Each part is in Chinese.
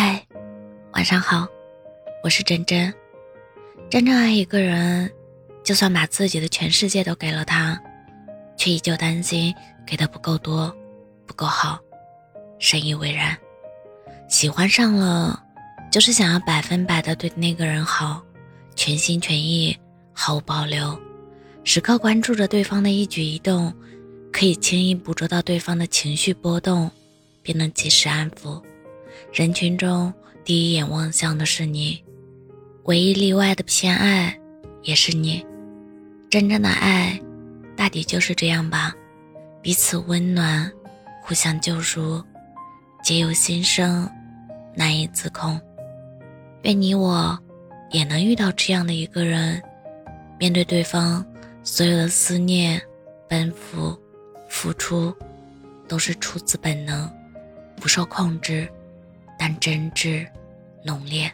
嗨，晚上好，我是真真。真正爱一个人，就算把自己的全世界都给了他，却依旧担心给的不够多、不够好，深以为然。喜欢上了，就是想要百分百的对那个人好，全心全意，毫无保留，时刻关注着对方的一举一动，可以轻易捕捉到对方的情绪波动，便能及时安抚。人群中第一眼望向的是你，唯一例外的偏爱也是你。真正的爱，大抵就是这样吧，彼此温暖，互相救赎，皆由心生，难以自控。愿你我也能遇到这样的一个人，面对对方所有的思念、奔赴、付出，都是出自本能，不受控制。但真挚浓烈。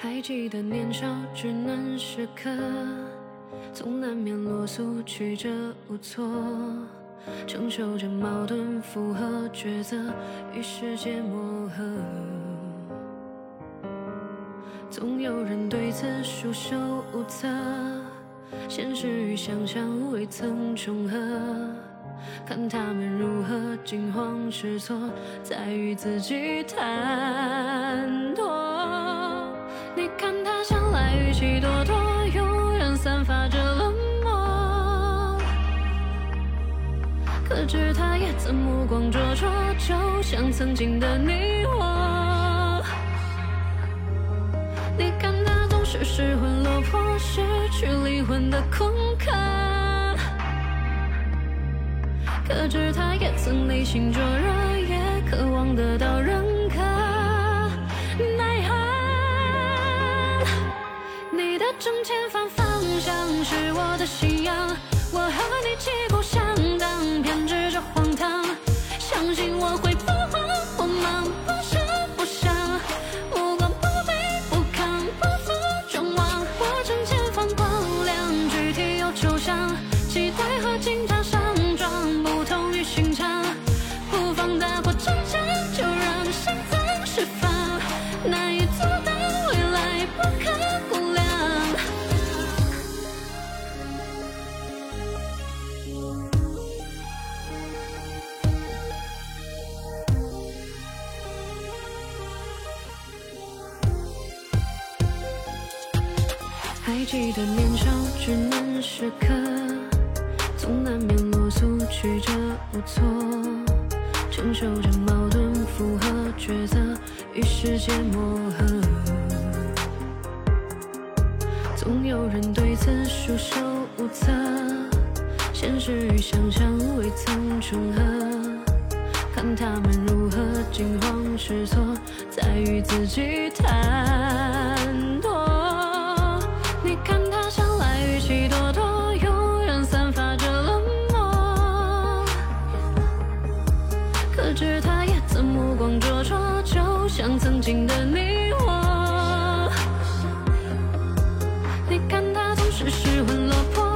还记得年少稚嫩时刻，总难免啰嗦曲折无措。承受着矛盾、复合、抉择与世界磨合，总有人对此束手无策。现实与想象未曾重合，看他们如何惊慌失措，再与自己谈妥。你看他向来语气咄咄，永远散发知他也曾目光灼灼，就像曾经的你我。你看他总是失魂落魄，失去灵魂的空壳。可知他也曾内心灼热，也渴望得到认可。奈何你的正前方方向是我的信仰，我和你旗鼓相。上期待和紧张还记得年少稚嫩时刻，总难免啰嗦曲折无措，承受着矛盾、复合、抉择与世界磨合。总有人对此束手无策，现实与想象未曾重合，看他们如何惊慌失措，再与自己谈。的目光灼灼，就像曾经的你我。你看他总是失魂落魄。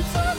it's